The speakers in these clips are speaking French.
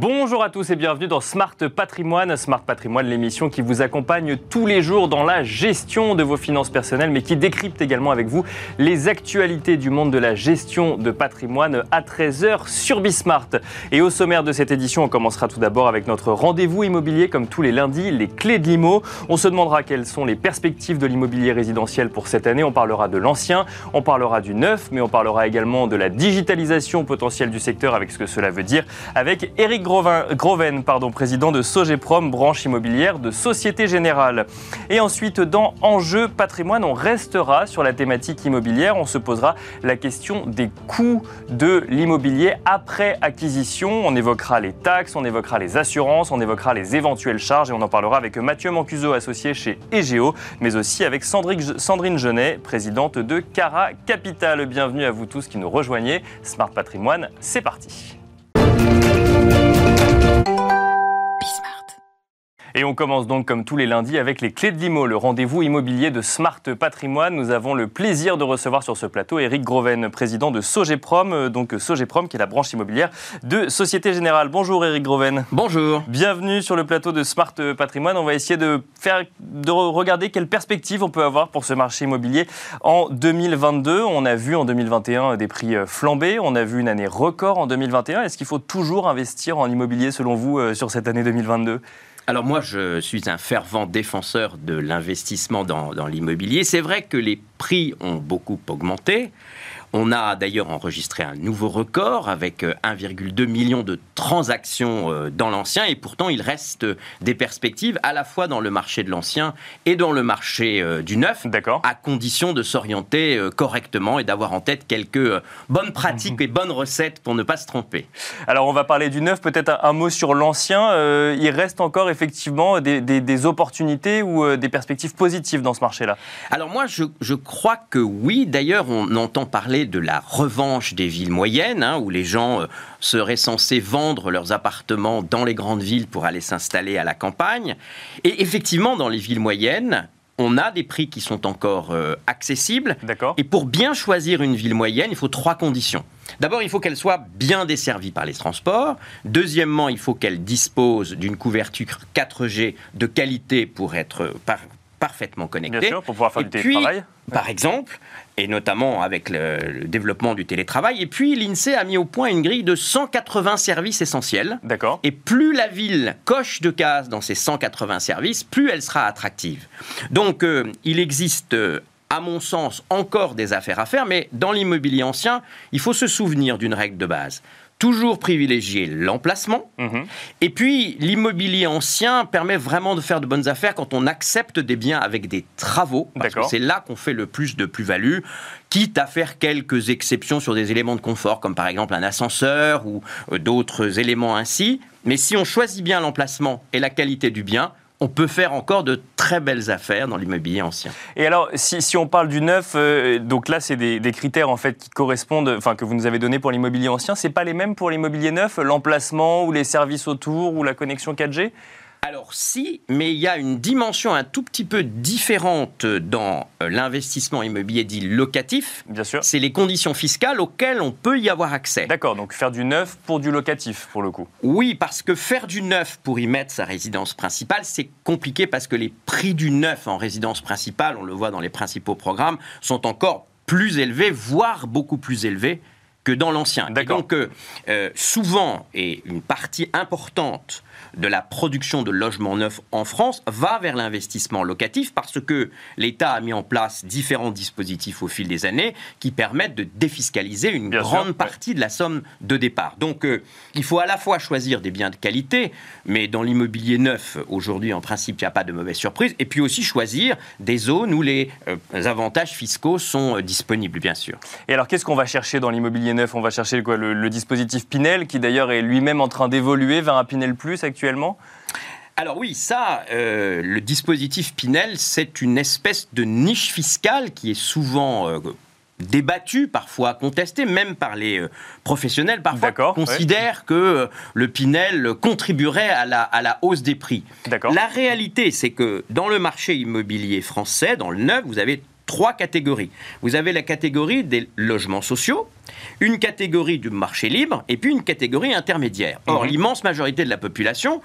Bonjour à tous et bienvenue dans Smart Patrimoine. Smart Patrimoine, l'émission qui vous accompagne tous les jours dans la gestion de vos finances personnelles, mais qui décrypte également avec vous les actualités du monde de la gestion de patrimoine à 13h sur Bismart. Et au sommaire de cette édition, on commencera tout d'abord avec notre rendez-vous immobilier, comme tous les lundis, les clés de l'IMO. On se demandera quelles sont les perspectives de l'immobilier résidentiel pour cette année. On parlera de l'ancien, on parlera du neuf, mais on parlera également de la digitalisation potentielle du secteur avec ce que cela veut dire avec Eric Groven, pardon, président de Sogeprom, branche immobilière de Société Générale. Et ensuite, dans Enjeu patrimoine, on restera sur la thématique immobilière. On se posera la question des coûts de l'immobilier après acquisition. On évoquera les taxes, on évoquera les assurances, on évoquera les éventuelles charges et on en parlera avec Mathieu Mancuso, associé chez Egeo, mais aussi avec Sandrine Genet, présidente de Cara Capital. Bienvenue à vous tous qui nous rejoignez. Smart Patrimoine, c'est parti. Et on commence donc comme tous les lundis avec les clés de l'IMO, le rendez-vous immobilier de Smart Patrimoine. Nous avons le plaisir de recevoir sur ce plateau Eric Groven, président de Sogeprom, euh, donc Sogeprom qui est la branche immobilière de Société Générale. Bonjour Eric Groven. Bonjour. Bienvenue sur le plateau de Smart Patrimoine. On va essayer de faire de regarder quelles perspectives on peut avoir pour ce marché immobilier en 2022. On a vu en 2021 des prix euh, flambés, on a vu une année record en 2021. Est-ce qu'il faut toujours investir en immobilier selon vous euh, sur cette année 2022 alors moi, je suis un fervent défenseur de l'investissement dans, l'immobilier. C'est vrai que les prix ont beaucoup augmenté. On a d'ailleurs enregistré un nouveau record avec 1,2 euh, million de transactions euh, dans l'ancien et pourtant il reste des perspectives à la fois dans le marché de l'ancien et dans le marché euh, du neuf, à condition de s'orienter correctement et d'avoir en tête quelques bonnes pratiques mhm. et bonnes recettes pour ne pas se tromper. Alors on va parler du neuf, peut-être un mot sur l'ancien. il reste encore effectivement des, opportunités ou des perspectives positives dans ce marché-là? Alors moi je, je crois que oui, d'ailleurs on entend parler de la revanche des villes moyennes, hein, où les gens euh, seraient censés vendre leurs appartements dans les grandes villes pour aller s'installer à la campagne. Et effectivement, dans les villes moyennes, on a des prix qui sont encore euh, accessibles. Et pour bien choisir une ville moyenne, il faut trois conditions. D'abord, il faut qu'elle soit bien desservie par les transports. Deuxièmement, il faut qu'elle dispose d'une couverture 4G de qualité pour être parfaitement connectée. Bien sûr, pour pouvoir faire du télétravail par exemple, et notamment avec le, développement du télétravail. Et puis, l'INSEE a mis au point une grille de 180 services essentiels. D'accord. Et plus la ville coche de cases dans ces 180 services, plus elle sera attractive. Donc, euh, il existe euh, à mon sens, encore des affaires à faire, mais dans l'immobilier ancien, il faut se souvenir d'une règle de base toujours privilégier l'emplacement. Mhm. Et puis, l'immobilier ancien permet vraiment de faire de bonnes affaires quand on accepte des biens avec des travaux. Parce que c'est là qu'on fait le plus de plus-value, quitte à faire quelques exceptions sur des éléments de confort, comme par exemple un ascenseur ou euh, d'autres éléments ainsi. Mais si on choisit bien l'emplacement et la qualité du bien, on peut faire encore de très belles affaires dans l'immobilier ancien. Et alors, si, on parle du neuf, euh, donc là, c'est des, critères en fait qui correspondent, enfin que vous nous avez donnés pour l'immobilier ancien. C'est pas les mêmes pour l'immobilier neuf, l'emplacement ou les services autour ou la connexion 4G alors si, mais il y a une dimension un tout petit peu différente dans euh, l'investissement immobilier dit locatif. Bien sûr. C'est les conditions fiscales auxquelles on peut y avoir accès. D'accord, donc faire du neuf pour du locatif pour le coup. Oui, parce que faire du neuf pour y mettre sa résidence principale, c'est compliqué parce que les prix du neuf en résidence principale, on le voit dans les principaux programmes, sont encore plus élevés, voire beaucoup plus élevés que dans l'ancien. Donc, euh, euh, souvent, et une partie importante de la production de logements neufs en France va vers l'investissement locatif parce que l'État a mis en place différents dispositifs au fil des années qui permettent de défiscaliser une grande partie de la somme de départ. Donc euh, il faut à la fois choisir des biens de qualité, mais dans l'immobilier neuf, aujourd'hui en principe il n'y a pas de mauvaise surprise, et puis aussi choisir des zones où les euh, avantages fiscaux sont disponibles, bien sûr. Et alors qu'est-ce qu'on va chercher dans l'immobilier On va chercher quoi, le, le dispositif Pinel, qui d'ailleurs est lui-même en train d'évoluer vers un Pinel Plus actuellement? Alors oui, ça, euh, le dispositif Pinel, c'est une espèce de niche fiscale qui est souvent euh, débattue, parfois contestée, même par les euh, professionnels, parfois considèrent que le Pinel contribuerait à la, à la hausse des prix. La réalité, c'est que dans le marché immobilier français, dans le neuf, vous avez trois catégories. Vous avez la catégorie des logements sociaux, une catégorie du marché libre et puis une catégorie intermédiaire. Or, mhm. l'immense majorité de la population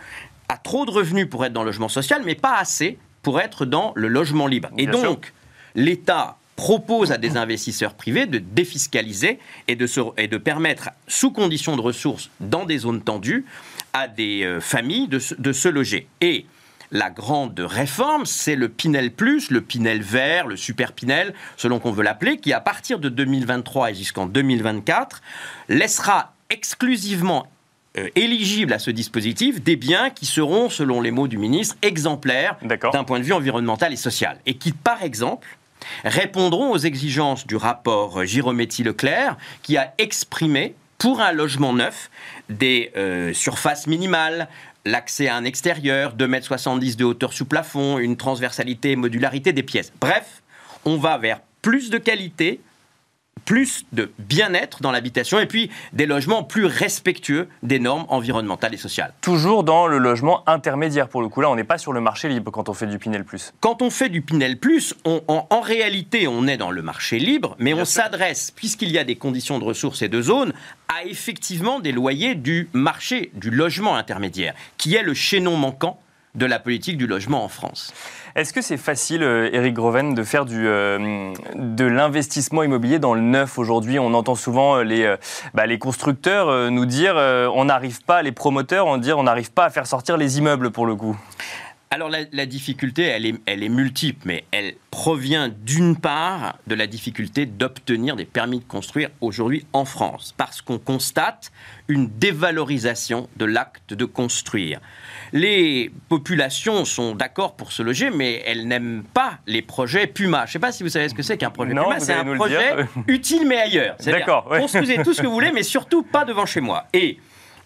a trop de revenus pour être dans le logement social, mais pas assez pour être dans le logement libre. Et donc, l'État propose à des investisseurs privés de défiscaliser et de, et de permettre, sous conditions de ressources dans des zones tendues, à des euh, familles de, de se loger. Et la grande réforme, c'est le Pinel Plus, le Pinel Vert, le Super Pinel, selon qu'on veut l'appeler, qui à partir de 2023 et jusqu'en 2024 laissera exclusivement euh, éligibles à ce dispositif des biens qui seront, selon les mots du ministre, exemplaires d'un point de vue environnemental et social. Et qui, par exemple, répondront aux exigences du rapport Girometti-Leclerc, qui a exprimé pour un logement neuf des euh, surfaces minimales, l'accès à un extérieur, 2,70 m de hauteur sous plafond, une transversalité et modularité des pièces. Bref, on va vers plus de qualité, plus de bien-être dans l'habitation et puis des logements plus respectueux des normes environnementales et sociales. Toujours dans le logement intermédiaire pour le coup. Là, on n'est pas sur le marché libre quand on fait du Pinel Plus. Quand on fait du Pinel Plus, en, réalité, on est dans le marché libre, mais on s'adresse, puisqu'il y a des conditions de ressources et de zones, à effectivement des loyers du marché du logement intermédiaire, qui est le chaînon manquant de la politique du logement en France. Est-ce que c'est facile, Eric euh, Groven, de faire du, euh, de l'investissement immobilier dans le neuf aujourd'hui? On entend souvent euh, les, bah, les constructeurs nous dire on n'arrive pas, les promoteurs on dire on n'arrive pas à faire sortir les immeubles pour le coup. Alors la, difficulté, elle est, elle est, multiple, mais elle provient d'une part de la difficulté d'obtenir des permis de construire aujourd'hui en France, parce qu'on constate une dévalorisation de l'acte de construire. Les populations sont d'accord pour se loger, mais elles n'aiment pas les projets Puma. Je ne sais pas si vous savez ce que c'est qu'un projet Puma. C'est un projet utile mais ailleurs. D'accord. Construisez tout ce que vous voulez, mais surtout pas devant chez moi. Et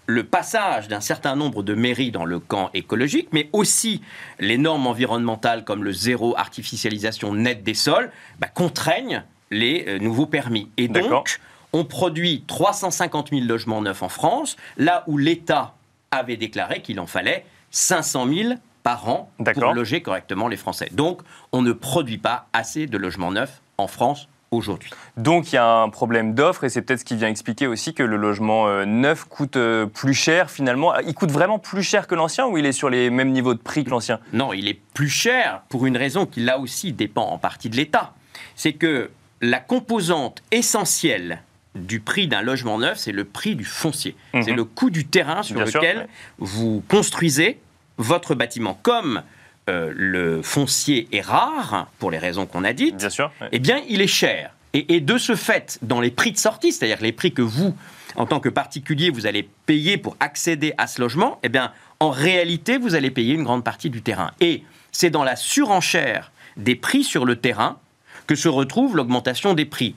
le passage d'un certain nombre de mairies dans le camp écologique, mais aussi les normes environnementales comme le zéro artificialisation nette des sols, bah, contraignent les euh, nouveaux permis. Et donc, on produit 350 000 logements neufs en France, là où l'État avait déclaré qu'il en fallait 500 000 par an pour loger correctement les Français. Donc, on ne produit pas assez de logements neufs en France aujourd'hui. Donc il y a un problème d'offre et c'est peut-être ce qui vient expliquer aussi que le logement euh, neuf coûte euh, plus cher finalement. Il coûte vraiment plus cher que l'ancien ou il est sur les mêmes niveaux de prix que l'ancien? Non, il est plus cher pour une raison qui là aussi dépend en partie de l'État. C'est que la composante essentielle du prix d'un logement neuf, c'est le prix du foncier. Mhm. C'est le coût du terrain sur lequel vous construisez votre bâtiment. Comme euh, le foncier est rare, pour les raisons qu'on a dites, bien sûr, eh bien, il est cher. Et, de ce fait, dans les prix de sortie, c'est-à-dire les prix que vous, en tant que particulier, vous allez payer pour accéder à ce logement, eh bien, en réalité, vous allez payer une grande partie du terrain. Et c'est dans la surenchère des prix sur le terrain que se retrouve l'augmentation des prix.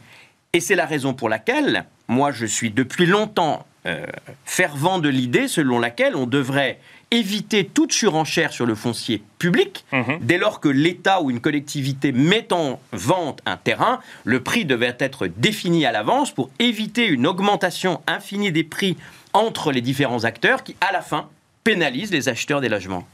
Et c'est la raison pour laquelle, moi, je suis depuis longtemps euh, fervent de l'idée selon laquelle on devrait éviter toute surenchère sur le foncier public. Mhm. Dès lors que l'État ou une collectivité met en vente un terrain, le prix devait être défini à l'avance pour éviter une augmentation infinie des prix entre les différents acteurs qui, à la fin, pénalisent les acheteurs des logements.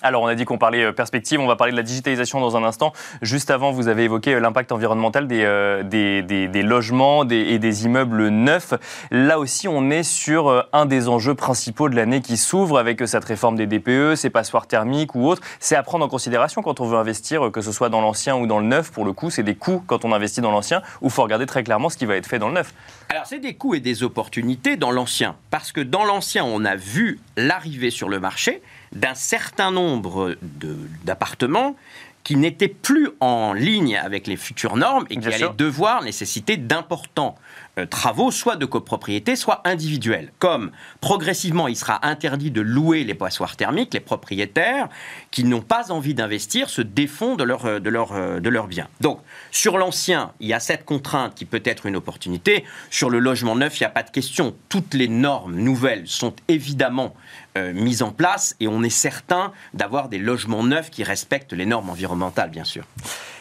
Alors, on a dit qu'on parlait euh, perspective, on va parler de la digitalisation dans un instant. Juste avant, vous avez évoqué euh, l'impact environnemental des, euh, des, logements et des immeubles neufs. Là aussi, on est sur un des enjeux principaux de l'année qui s'ouvre avec cette réforme des DPE, ces passoires thermiques ou autres. C'est à prendre en considération quand on veut investir, que ce soit dans l'ancien ou dans le neuf. Pour le coup, c'est des coûts quand on investit dans l'ancien, ou il faut regarder très clairement ce qui va être fait dans le neuf. Alors, c'est des coûts et des opportunités dans l'ancien. Parce que dans l'ancien, on a vu l'arrivée sur le marché d'un certain nombre d'appartements qui n'étaient plus en ligne avec les futures normes et qui allaient devoir nécessiter d'importants travaux, soit de copropriété, soit individuels. Comme progressivement, il sera interdit de louer les passoires thermiques, les propriétaires qui n'ont pas envie d'investir se défont de leur, euh, de, leur, euh, de leur bien. Donc, sur l'ancien, il y a cette contrainte qui peut être une opportunité. Sur le logement neuf, il n'y a pas de question. Toutes les normes nouvelles sont évidemment mises en place et on est certain d'avoir des logements neufs qui respectent les normes environnementales, bien sûr.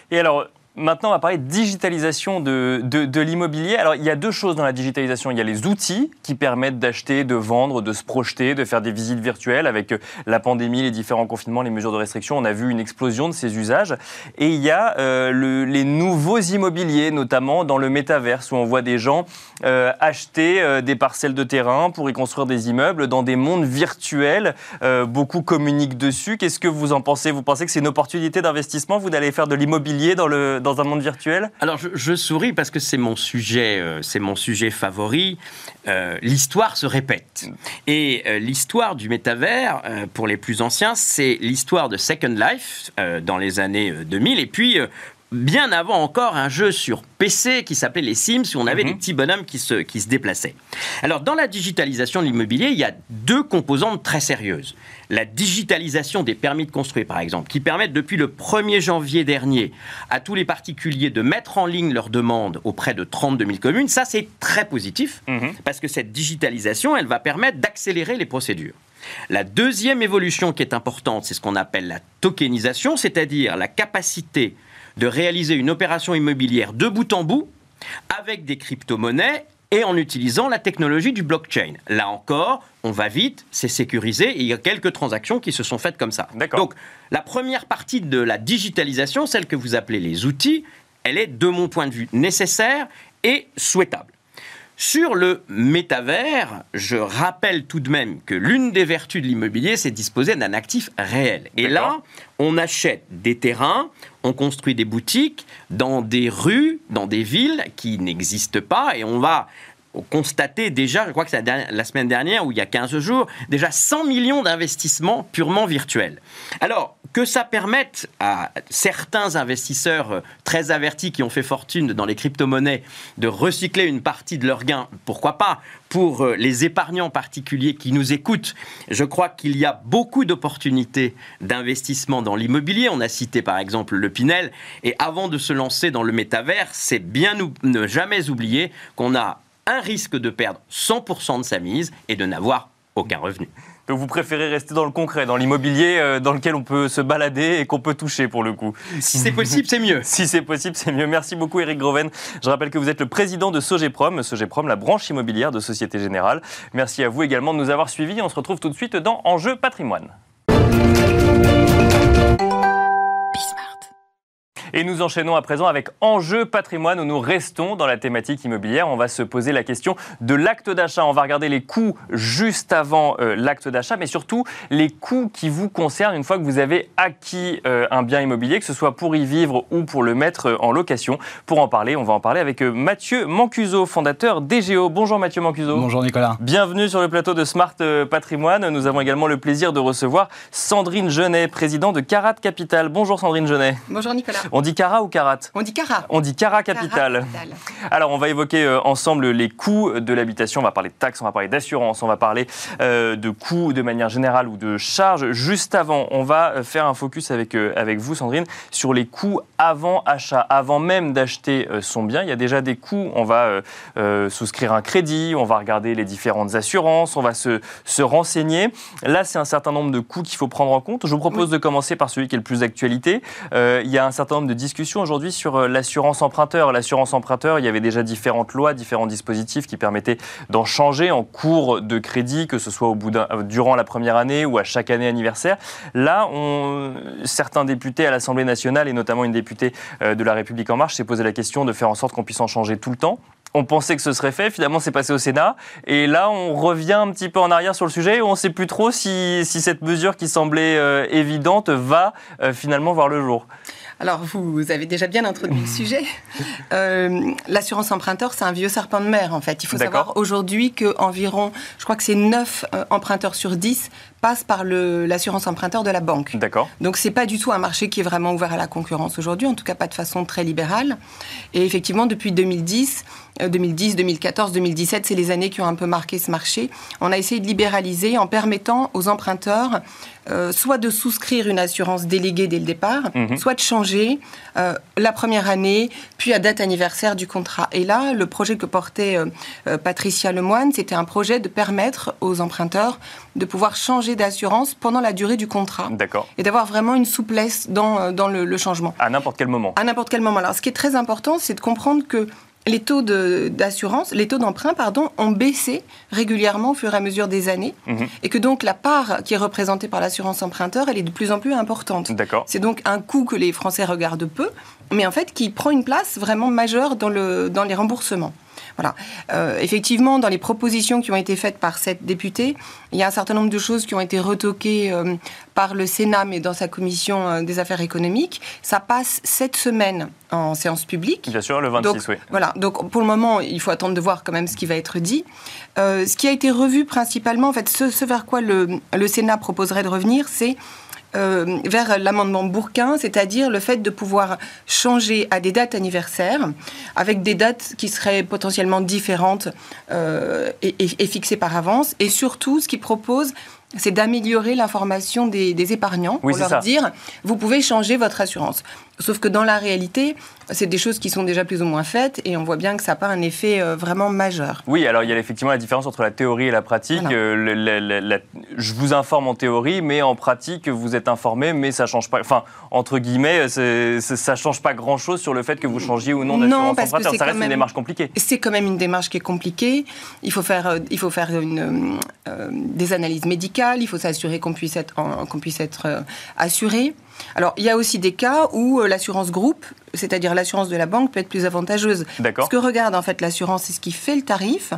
Et alors, Maintenant, on va parler de digitalisation de, de, l'immobilier. Alors, il y a deux choses dans la digitalisation. Il y a les outils qui permettent d'acheter, de vendre, de se projeter, de faire des visites virtuelles. Avec euh, la pandémie, les différents confinements, les mesures de restriction, on a vu une explosion de ces usages. Et il y a euh, le, les nouveaux immobiliers, notamment dans le métaverse, où on voit des gens euh, acheter des parcelles de terrain pour y construire des immeubles dans des mondes virtuels. Beaucoup communiquent dessus. Qu'est-ce que vous en pensez? Vous pensez que c'est une opportunité d'investissement, vous d'aller faire de l'immobilier dans, le, un monde virtuel Alors je, souris parce que c'est mon sujet, c'est mon sujet favori. l'histoire se répète. Et l'histoire du métavers, pour les plus anciens, c'est l'histoire de Second Life dans les années 2000. Et puis bien avant encore un jeu sur PC qui s'appelait les Sims où on avait mhm. des petits bonhommes qui se, qui se déplaçaient. Alors dans la digitalisation de l'immobilier, il y a deux composantes très sérieuses. La digitalisation des permis de construire par exemple, qui permettent depuis le 1er janvier dernier à tous les particuliers de mettre en ligne leurs demandes auprès de 32 000 communes, ça c'est très positif mhm. parce que cette digitalisation, elle va permettre d'accélérer les procédures. La deuxième évolution qui est importante, c'est ce qu'on appelle la tokenisation, c'est-à-dire la capacité de réaliser une opération immobilière de bout en bout avec des crypto-monnaies et en utilisant la technologie du blockchain. Là encore, on va vite, c'est sécurisé, et il y a quelques transactions qui se sont faites comme ça. Donc, la première partie de la digitalisation, celle que vous appelez les outils, elle est, de mon point de vue, nécessaire et souhaitable. Sur le métavers, je rappelle tout de même que l'une des vertus de l'immobilier, c'est de disposer d'un actif réel. Et là, on achète des terrains, on construit des boutiques dans des rues, dans des villes qui n'existent pas, et on va constater déjà, je crois que c'est la semaine dernière ou il y a 15 jours, déjà 100 millions d'investissements purement virtuels. Alors, que ça permette à certains investisseurs euh, très avertis qui ont fait fortune dans les crypto-monnaies de recycler une partie de leurs gains, pourquoi pas Pour euh, les épargnants particuliers qui nous écoutent, je crois qu'il y a beaucoup d'opportunités d'investissement dans l'immobilier. On a cité par exemple le Pinel. Et avant de se lancer dans le métavers, c'est bien ne jamais oublier qu'on a un risque de perdre 100% de sa mise et de n'avoir aucun revenu. Donc vous préférez rester dans le concret, dans l'immobilier euh, dans lequel on peut se balader et qu'on peut toucher pour le coup. Si c'est possible, c'est mieux. si c'est possible, c'est mieux. Merci beaucoup Eric Groven. Je rappelle que vous êtes le président de Sogeprom, Sogeprom, la branche immobilière de Société Générale. Merci à vous également de nous avoir suivis. On se retrouve tout de suite dans Enjeu patrimoine. Et nous enchaînons à présent avec Enjeu patrimoine où nous restons dans la thématique immobilière. On va se poser la question de l'acte d'achat. On va regarder les coûts juste avant euh, l'acte d'achat, mais surtout les coûts qui vous concernent une fois que vous avez acquis euh, un bien immobilier, que ce soit pour y vivre ou pour le mettre euh, en location. Pour en parler, on va en parler avec Mathieu Mancuso, fondateur d'EGO. Bonjour Mathieu Mancuso. Bonjour Nicolas. Bienvenue sur le plateau de Smart Patrimoine. Nous avons également le plaisir de recevoir Sandrine Genet, président de Carat Capital. Bonjour Sandrine Genet. Bonjour Nicolas dit Cara ou Carat On dit Cara. On dit Cara Capital. Alors, on va évoquer euh, ensemble les coûts de l'habitation. On va parler de taxes, on va parler d'assurance, on va parler euh, de coûts de manière générale ou de charges. Juste avant, on va euh, faire un focus avec, avec vous, Sandrine, sur les coûts avant achat, avant même d'acheter son bien. Il y a déjà des coûts. On va souscrire un crédit, on va regarder les différentes assurances, on va se, se renseigner. Là, c'est un certain nombre de coûts qu'il faut prendre en compte. Je vous propose de commencer par celui qui est le plus d'actualité. il y a un certain nombre de discussion aujourd'hui sur euh, l'assurance emprunteur. L'assurance emprunteur, il y avait déjà différentes lois, différents dispositifs qui permettaient d'en changer en cours de crédit, que ce soit au bout euh, durant la première année ou à chaque année anniversaire. Là, certains députés à l'Assemblée nationale et notamment une députée euh, de La République en marche s'est posé la question de faire en sorte qu'on puisse en changer tout le temps. On pensait que ce serait fait, finalement c'est passé au Sénat. Et là, on revient un petit peu en arrière sur le sujet et on ne sait plus trop si, cette mesure qui semblait évidente va finalement voir le jour. Alors, vous avez déjà bien introduit le sujet. Euh, l'assurance emprunteur, c'est un vieux serpent de mer, en fait. Il faut savoir aujourd'hui qu'environ, je crois que c'est 9 euh, emprunteurs sur 10 passent par l'assurance emprunteur de la banque. D'accord. Donc, c'est pas du tout un marché qui est vraiment ouvert à la concurrence aujourd'hui, en tout cas pas de façon très libérale. Et effectivement, depuis 2010, 2010, 2014, 2017, c'est les années qui ont un peu marqué ce marché. On a essayé de libéraliser en permettant aux emprunteurs euh, soit de souscrire une assurance déléguée dès le départ, mhm. soit de changer euh, la première année, puis à date anniversaire du contrat. Et là, le projet que portait euh, Patricia Lemoine, c'était un projet de permettre aux emprunteurs de pouvoir changer d'assurance pendant la durée du contrat. D'accord. Et d'avoir vraiment une souplesse dans, dans le, le changement. À n'importe quel moment. À n'importe quel moment. Alors, ce qui est très important, c'est de comprendre que les taux d'assurance, les taux d'emprunt, pardon, ont baissé régulièrement au fur et à mesure des années, mhm. et que donc la part qui est représentée par l'assurance emprunteur, elle est de plus en plus importante. D'accord. C'est donc un coût que les Français regardent peu, mais en fait qui prend une place vraiment majeure dans, le, dans les remboursements. Voilà. Euh, effectivement, dans les propositions qui ont été faites par cette députée, il y a un certain nombre de choses qui ont été retoquées euh, par le Sénat, mais dans sa commission euh, des affaires économiques. Ça passe cette semaine en séance publique. Bien sûr, le 26, oui. Voilà. Donc, pour le moment, il faut attendre de voir quand même ce qui va être dit. ce qui a été revu principalement, en fait, ce, vers quoi le, le Sénat proposerait de revenir, c'est euh, vers l'amendement Bourquin, c'est-à-dire le fait de pouvoir changer à des dates anniversaires, avec des dates qui seraient potentiellement différentes euh, et, et, fixées par avance, et surtout ce qu'il propose, c'est d'améliorer l'information des, épargnants pour leur dire vous pouvez changer votre assurance. Sauf que dans la réalité, c'est des choses qui sont déjà plus ou moins faites et on voit bien que ça n'a pas un effet euh, vraiment majeur. Oui, alors il y a effectivement la différence entre la théorie et la pratique. Euh, je vous informe en théorie, mais en pratique, vous êtes informé, mais ça change pas. Enfin, entre guillemets, ça change pas grand-chose sur le fait que vous changiez ou non d'assurance emprunteur. Ça reste une démarche compliquée. C'est quand même une démarche qui est compliquée. Il faut faire, euh, il faut faire une, des analyses médicales. Il faut s'assurer qu'on puisse être, qu'on puisse être assuré. Alors, il y a aussi des cas où euh, l'assurance groupe, c'est-à-dire l'assurance de la banque, peut être plus avantageuse. Ce que regarde en fait l'assurance, c'est ce qui fait le tarif.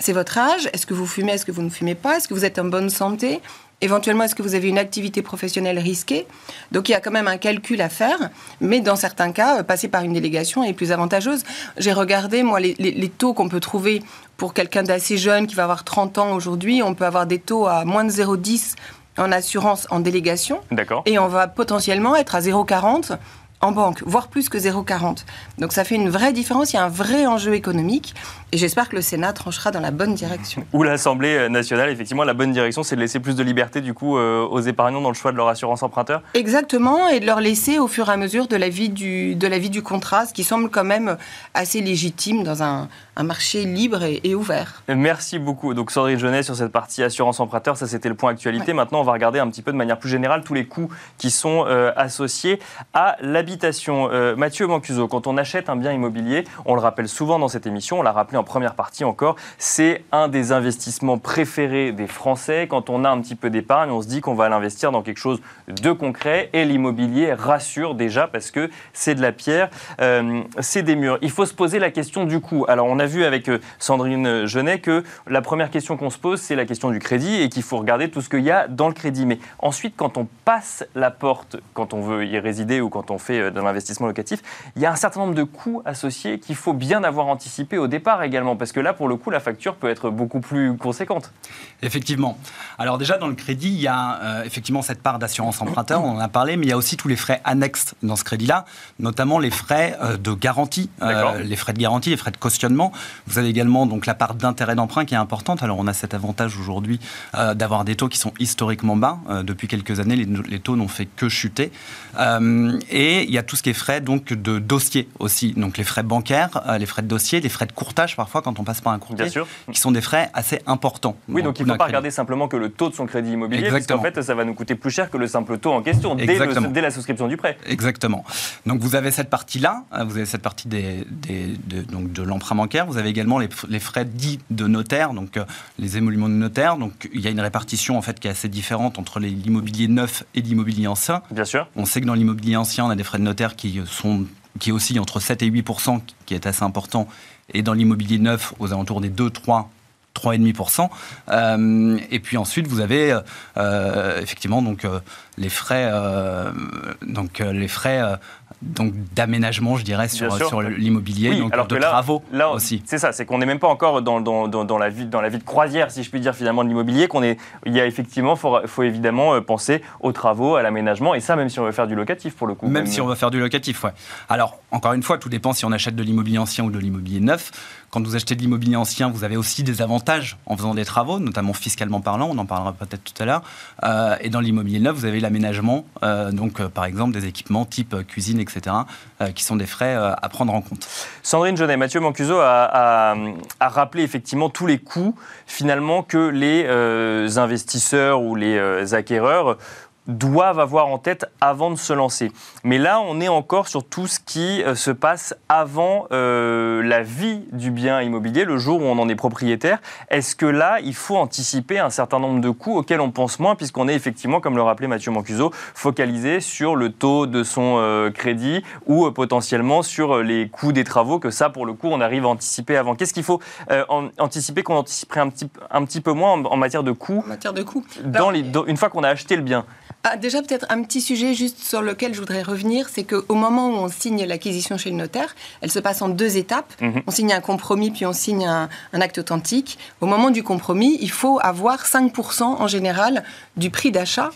C'est votre âge. Est-ce que vous fumez Est-ce que vous ne fumez pas? Est-ce que vous êtes en bonne santé? Éventuellement, est-ce que vous avez une activité professionnelle risquée? Donc il y a quand même un calcul à faire, mais dans certains cas, euh, passer par une délégation est plus avantageuse. J'ai regardé, moi, les, les taux qu'on peut trouver pour quelqu'un d'assez jeune qui va avoir 30 ans aujourd'hui. On peut avoir des taux à moins de 0,10 en assurance en délégation. Et on va potentiellement être à 0,40 en banque, voire plus que 0,40. Donc ça fait une vraie différence, il y a un vrai enjeu économique et j'espère que le Sénat tranchera dans la bonne direction. Ou l'Assemblée nationale, effectivement, la bonne direction, c'est de laisser plus de liberté du coup euh, aux épargnants dans le choix de leur assurance emprunteur Exactement, et de leur laisser au fur et à mesure de la vie du, de la vie du contrat, ce qui semble quand même assez légitime dans un, un marché libre et, ouvert. Merci beaucoup. Donc Sandrine Jeunet sur cette partie assurance emprunteur, ça c'était le point actualité. Maintenant, on va regarder un petit peu de manière plus générale tous les coûts qui sont euh, associés à l'habitation. Euh, Mathieu Mancuso, quand on achète un bien immobilier, on le rappelle souvent dans cette émission, on l'a rappelé en première partie encore, c'est un des investissements préférés des Français. Quand on a un petit peu d'épargne, on se dit qu'on va l'investir dans quelque chose de concret et l'immobilier rassure déjà parce que c'est de la pierre, euh, c'est des murs. Il faut se poser la question du coût. Alors on a vu avec euh, Sandrine Genet que la première question qu'on se pose, c'est la question du crédit et qu'il faut regarder tout ce qu'il y a dans le crédit. Mais ensuite, quand on passe la porte, quand on veut y résider ou quand on fait euh, de l'investissement locatif, il y a un certain nombre de coûts associés qu'il faut bien avoir anticipé au départ également, parce que là, pour le coup, la facture peut être beaucoup plus conséquente. Effectivement. Alors déjà, dans le crédit, il y a euh, effectivement cette part d'assurance emprunteur, on en a parlé, mais il y a aussi tous les frais annexes dans ce crédit-là, notamment les frais de garantie, les frais de garantie, les frais de cautionnement. Vous avez également donc la part d'intérêt d'emprunt qui est importante. Alors on a cet avantage aujourd'hui euh, d'avoir des taux qui sont historiquement bas. Euh, depuis quelques années, les, taux n'ont fait que chuter. Euh, et il y a tout ce qui est frais donc de dossier aussi. Donc les frais bancaires, les frais de dossier, les frais de courtage parfois quand on passe par un courtier, qui sont des frais assez importants. Oui, donc il ne faut pas regarder simplement que le taux de son crédit immobilier, Exactement. parce qu'en fait ça va nous coûter plus cher que le simple taux en question dès, dès la souscription du prêt. Exactement. Donc vous avez cette partie-là, vous avez cette partie des, donc de l'emprunt bancaire vous avez également les, frais dits de notaire, donc euh, les émoluments de notaire. Donc il y a une répartition en fait qui est assez différente entre l'immobilier neuf et l'immobilier ancien. Bien sûr. On sait que dans l'immobilier ancien, on a des frais notaire qui sont qui oscillent entre 7 et 8% qui est assez important, et dans l'immobilier neuf aux alentours des 2, 3 3,5%. Euh, et puis ensuite, vous avez euh, effectivement donc, les frais, donc, les frais donc d'aménagement, je dirais, sur, sur l'immobilier, donc de travaux là, aussi. C'est ça, c'est qu'on n'est même pas encore dans, dans, dans, la vie, dans la vie de croisière, si je puis dire, finalement, de l'immobilier, qu'on est, il y a effectivement, faut, faut évidemment euh, penser aux travaux, à l'aménagement, et ça, même si on veut faire du locatif, pour le coup. Même, si on veut faire du locatif, ouais. Alors, encore une fois, tout dépend si on achète de l'immobilier ancien ou de l'immobilier neuf. Quand vous achetez de l'immobilier ancien, vous avez aussi des avantages en faisant des travaux, notamment fiscalement parlant, on en parlera peut-être tout à l'heure. Euh, et dans l'immobilier neuf, vous avez l'aménagement, euh, donc par exemple des équipements type cuisine, etc., euh, qui sont des frais euh, à prendre en compte. Sandrine Jeunet, Mathieu Mancuso a, rappelé effectivement tous les coûts finalement que les euh, investisseurs ou les acquéreurs doivent avoir en tête avant de se lancer. Mais là, on est encore sur tout ce qui euh, se passe avant euh, la vie du bien immobilier, le jour où on en est propriétaire. Est-ce que là, il faut anticiper un certain nombre de coûts auxquels on pense moins, puisqu'on est effectivement, comme le rappelait Mathieu Mancuso, focalisé sur le taux de son euh, crédit ou potentiellement sur les coûts des travaux, que ça, pour le coup, on arrive à anticiper avant. Qu'est-ce qu'il faut anticiper qu'on anticiperait un petit, un petit peu moins en, matière de coûts En matière de coûts. Dans les, une fois qu'on a acheté le bien? Ah, déjà, peut-être un petit sujet juste sur lequel je voudrais revenir, c'est qu'au moment où on signe l'acquisition chez le notaire, elle se passe en deux étapes. Mhm. On signe un compromis, puis on signe un, acte authentique. Au moment du compromis, il faut avoir 5% en général du prix d'achat.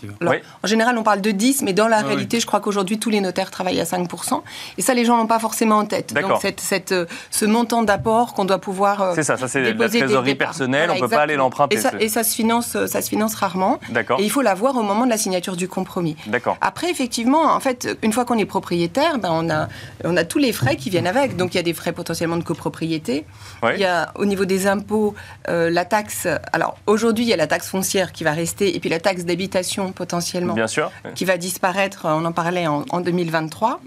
En général, on parle de 10, mais dans la réalité, je crois qu'aujourd'hui, tous les notaires travaillent à 5%. Et ça, les gens n'ont pas forcément en tête. Donc, cette, cette, euh, ce montant d'apport qu'on doit pouvoir. Euh, c'est ça, ça c'est la trésorerie personnelle, on ne peut pas aller l'emprunter. Et, ça, et ça, se finance, ça se finance rarement. Et il faut l'avoir au moment de la signature du compromis. D'accord. Après, effectivement, en fait, une fois qu'on est propriétaire, ben, on, a, on a tous les frais qui viennent avec. Donc, il y a des frais potentiellement de copropriété. Il y a, au niveau des impôts, euh, la taxe. Alors, aujourd'hui, il y a la taxe foncière qui va rester, et puis la taxe d'habitation potentiellement. Bien sûr. Qui va disparaître, on en parlait en, 2023.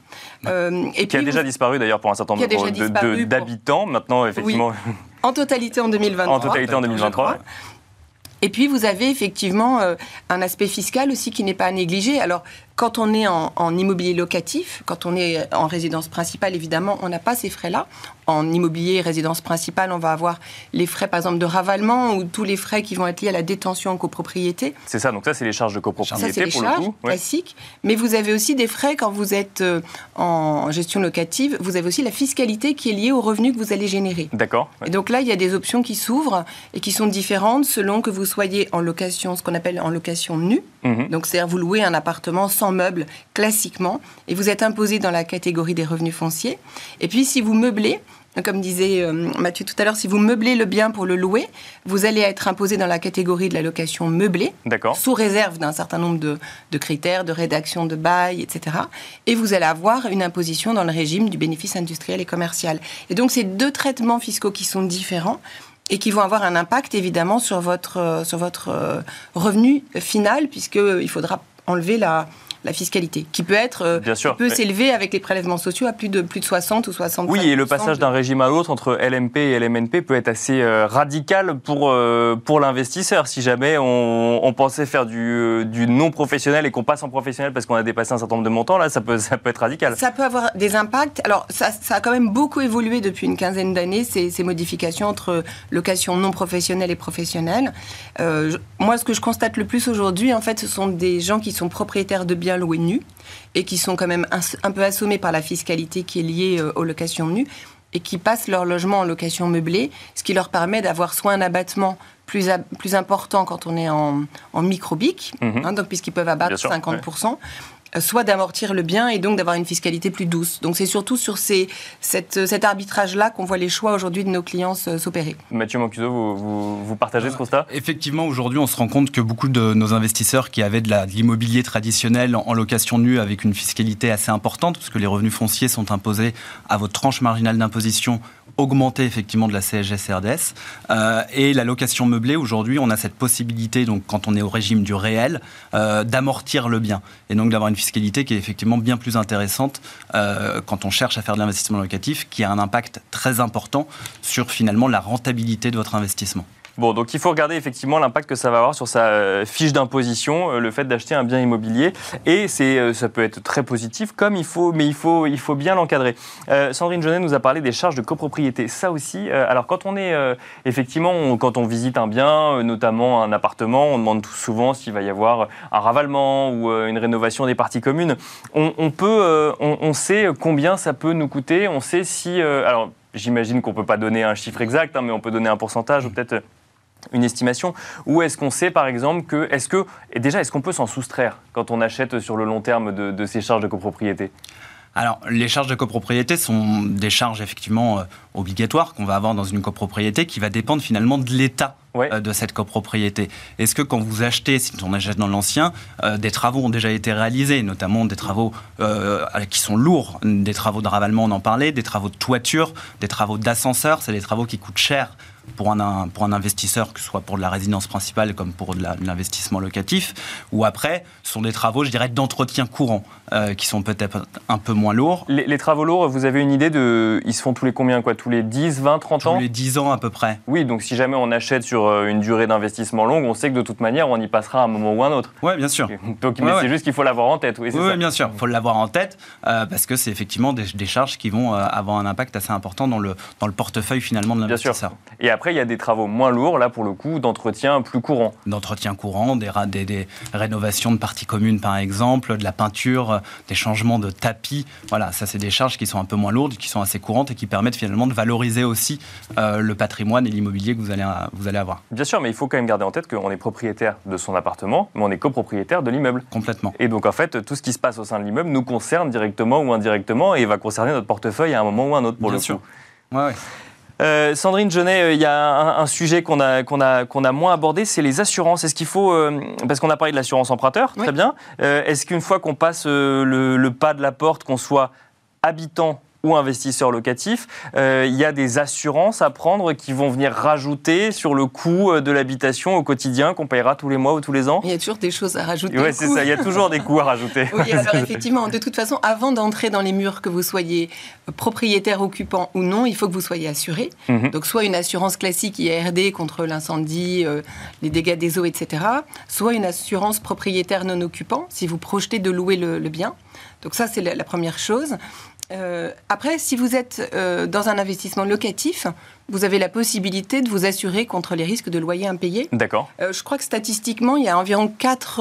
Euh, et qui a déjà disparu d'ailleurs pour un certain nombre d'habitants. Maintenant, effectivement. En totalité en 2023. En totalité en 2023. Et puis vous avez effectivement euh, un aspect fiscal aussi qui n'est pas à quand on est en, immobilier locatif, quand on est en résidence principale, évidemment, on n'a pas ces frais-là. En immobilier résidence principale, on va avoir les frais, par exemple, de ravalement ou tous les frais qui vont être liés à la détention en copropriété. C'est ça, donc ça, c'est les charges de copropriété ça, les pour charges le coup. classiques. Mais vous avez aussi des frais quand vous êtes euh, en gestion locative. Vous avez aussi la fiscalité qui est liée aux revenus que vous allez générer. D'accord. Et donc là, il y a des options qui s'ouvrent et qui sont différentes selon que vous soyez en location, ce qu'on appelle en location nue. Mhm. Donc, c'est-à-dire vous louez un appartement sans meubles classiquement et vous êtes imposé dans la catégorie des revenus fonciers. Et puis, si vous meublez, comme disait euh, Mathieu tout à l'heure, si vous meublez le bien pour le louer, vous allez être imposé dans la catégorie de la location meublée, sous réserve d'un certain nombre de, de, critères, de rédaction de bail, etc. Et vous allez avoir une imposition dans le régime du bénéfice industriel et commercial. Et donc, c'est deux traitements fiscaux qui sont différents et qui vont avoir un impact évidemment sur votre, euh, sur votre euh, revenu final, puisqu'il faudra enlever la, la fiscalité, qui peut être euh, Bien sûr, peut s'élever avec les prélèvements sociaux à plus de plus de 60 ou 60 Oui, et le passage d'un régime à l'autre entre LMP et LMNP peut être assez euh, radical pour euh, pour l'investisseur. Si jamais on, pensait faire du, du non professionnel et qu'on passe en professionnel parce qu'on a dépassé un certain nombre de montants, là, ça peut ça peut être radical. Ça peut avoir des impacts. Alors ça, ça a quand même beaucoup évolué depuis une quinzaine d'années ces, ces, modifications entre location non professionnelle et professionnelle. moi, ce que je constate le plus aujourd'hui, en fait, ce sont des gens qui sont propriétaires de biens bien loués nus et qui sont quand même un, peu assommés par la fiscalité qui est liée euh, aux locations nues et qui passent leur logement en location meublée, ce qui leur permet d'avoir soit un abattement plus, plus important quand on est en, en micro-BIC, mhm. hein, donc puisqu'ils peuvent abattre 50%, euh, soit d'amortir le bien et donc d'avoir une fiscalité plus douce. Donc c'est surtout sur ces, cet arbitrage-là qu'on voit les choix aujourd'hui de nos clients s'opérer. Mathieu Mancuso, vous, vous, partagez ce constat? Effectivement, aujourd'hui, on se rend compte que beaucoup de nos investisseurs qui avaient de l'immobilier traditionnel en location nue avec une fiscalité assez importante, parce que les revenus fonciers sont imposés à votre tranche marginale d'imposition augmenter effectivement de la CSG-CRDS. Euh, et la location meublée, aujourd'hui, on a cette possibilité, donc quand on est au régime du réel, euh, d'amortir le bien. Et donc d'avoir une fiscalité qui est effectivement bien plus intéressante euh, quand on cherche à faire de l'investissement locatif, qui a un impact très important sur finalement la rentabilité de votre investissement. Bon, donc il faut regarder effectivement l'impact que ça va avoir sur sa euh, fiche d'imposition, euh, le fait d'acheter un bien immobilier. Et euh, ça peut être très positif, comme il faut, mais il faut, il faut bien l'encadrer. Sandrine Jeunet nous a parlé des charges de copropriété. Ça aussi, alors quand on est effectivement, quand on visite un bien, notamment un appartement, on demande souvent s'il va y avoir un ravalement ou une rénovation des parties communes. On, peut, on, sait combien ça peut nous coûter. On sait si, alors j'imagine qu'on peut pas donner un chiffre exact, hein, mais on peut donner un pourcentage ou peut-être une estimation Ou est-ce qu'on sait par exemple que, est-ce que, et déjà, est-ce qu'on peut s'en soustraire quand on achète sur le long terme de, ces charges de copropriété? Alors, les charges de copropriété sont des charges effectivement euh, obligatoires qu'on va avoir dans une copropriété qui va dépendre finalement de l'état euh, de cette copropriété. Est-ce que quand vous achetez, si on achète dans l'ancien, euh, des travaux ont déjà été réalisés, notamment des travaux qui sont lourds, des travaux de ravalement, on en parlait, des travaux de toiture, des travaux d'ascenseur, c'est des travaux qui coûtent cher pour un, pour un investisseur, que ce soit pour de la résidence principale comme pour de l'investissement locatif. Ou après, ce sont des travaux, je dirais, d'entretien courant euh, qui sont peut-être un peu moins lourds. Les, travaux lourds, vous avez une idée de. Ils se font tous les combien quoi? Tous les 10, 20, 30 ans? Tous les 10 ans à peu près. Oui, donc si jamais on achète sur euh, une durée d'investissement longue, on sait que de toute manière, on y passera à un moment ou un autre. Oui, bien sûr. Donc, mais c'est juste qu'il faut l'avoir en tête. Oui, oui bien sûr. Il faut l'avoir en tête euh, parce que c'est effectivement des, des, charges qui vont avoir un impact assez important dans le, dans le portefeuille finalement de l'investisseur. Et après, il y a des travaux moins lourds, là pour le coup, d'entretien plus courant. D'entretien courant, des, des, des, rénovations de parties communes par exemple, de la peinture, des changements de tapis. Voilà, ça c'est des charges qui sont un peu moins lourdes, qui sont assez courantes et qui permettent finalement de valoriser aussi euh, le patrimoine et l'immobilier que vous allez, vous allez avoir. Bien sûr, mais il faut quand même garder en tête qu'on est propriétaire de son appartement, mais on est copropriétaire de l'immeuble. Complètement. Et donc en fait, tout ce qui se passe au sein de l'immeuble nous concerne directement ou indirectement et va concerner notre portefeuille à un moment ou un autre pour Bien le sûr. coup. Ouais, ouais. Euh, Sandrine Genet, euh, il y a un, sujet qu'on a, qu'on a, qu'on a moins abordé, c'est les assurances. Est-ce qu'il faut, euh, parce qu'on a parlé de l'assurance emprunteur, très bien, est-ce qu'une fois qu'on passe le, pas de la porte, qu'on soit habitant ou investisseurs locatifs, euh, il y a des assurances à prendre qui vont venir rajouter sur le coût euh, de l'habitation au quotidien qu'on payera tous les mois ou tous les ans Il y a toujours des choses à rajouter. Oui, c'est ça, il y a toujours des coûts à rajouter. Oui, alors effectivement, de toute façon, avant d'entrer dans les murs, que vous soyez propriétaire, occupant ou non, il faut que vous soyez assuré. Mhm. Donc soit une assurance classique IRD contre l'incendie, euh, les dégâts des eaux, etc. Soit une assurance propriétaire non occupant si vous projetez de louer le, bien. Donc ça, c'est la, première chose. Euh, après, si vous êtes euh, dans un investissement locatif, vous avez la possibilité de vous assurer contre les risques de loyer impayés. D'accord. Euh, je crois que statistiquement, il y a environ 4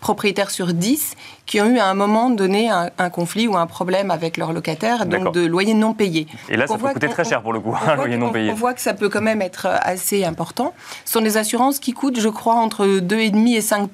propriétaires sur 10 qui ont eu à un moment donné un, conflit ou un problème avec leur locataire, donc de loyer non payé. Et là, ça peut coûter très cher pour le coup, un loyer non payé. On voit que ça peut quand même être assez important. Ce sont des assurances qui coûtent, je crois, entre 2,5 et 5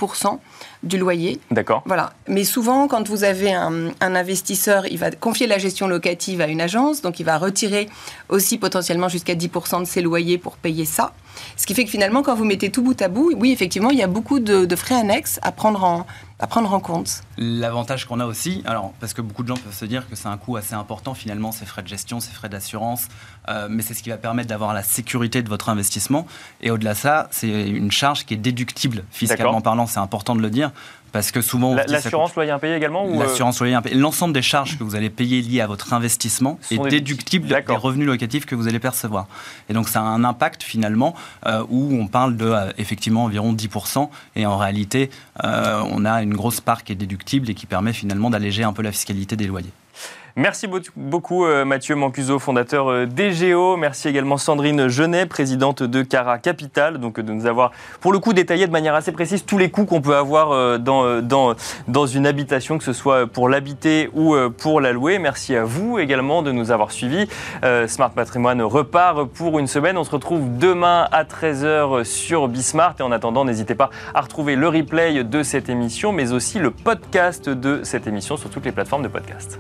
du loyer. D'accord. Voilà. Mais souvent, quand vous avez un, investisseur, il va confier la gestion locative à une agence, donc il va retirer aussi potentiellement jusqu'à 10% de ses loyers pour payer ça. Ce qui fait que finalement, quand vous mettez tout bout à bout, oui, effectivement, il y a beaucoup de, frais annexes à prendre en, à prendre en compte. L'avantage qu'on a aussi, alors parce que beaucoup de gens peuvent se dire que c'est un coût assez important finalement, ces frais de gestion, ces frais d'assurance, euh, mais c'est ce qui va permettre d'avoir la sécurité de votre investissement. Et au-delà de ça, c'est une charge qui est déductible fiscalement parlant, c'est important de le dire. Parce que souvent. L'assurance loyer impayé également euh, L'assurance loyer impayé. L'ensemble des charges que vous allez payer liées à votre investissement est déductible des revenus locatifs que vous allez percevoir. Et donc ça a un impact finalement euh, où on parle de effectivement environ 10%. Et en réalité, on a une grosse part qui est déductible et qui permet finalement d'alléger un peu la fiscalité des loyers. Merci beaucoup euh, Mathieu Mancuso, fondateur euh, d'EGO. Merci également Sandrine Genet, présidente de Cara Capital, donc de nous avoir pour le coup détaillé de manière assez précise tous les coûts qu'on peut avoir euh, dans une habitation, que ce soit pour l'habiter ou pour la louer. Merci à vous également de nous avoir suivis. Smart Patrimoine repart pour une semaine. On se retrouve demain à 13h sur Bismart. Et en attendant, n'hésitez pas à retrouver le replay de cette émission, mais aussi le podcast de cette émission sur toutes les plateformes de podcast.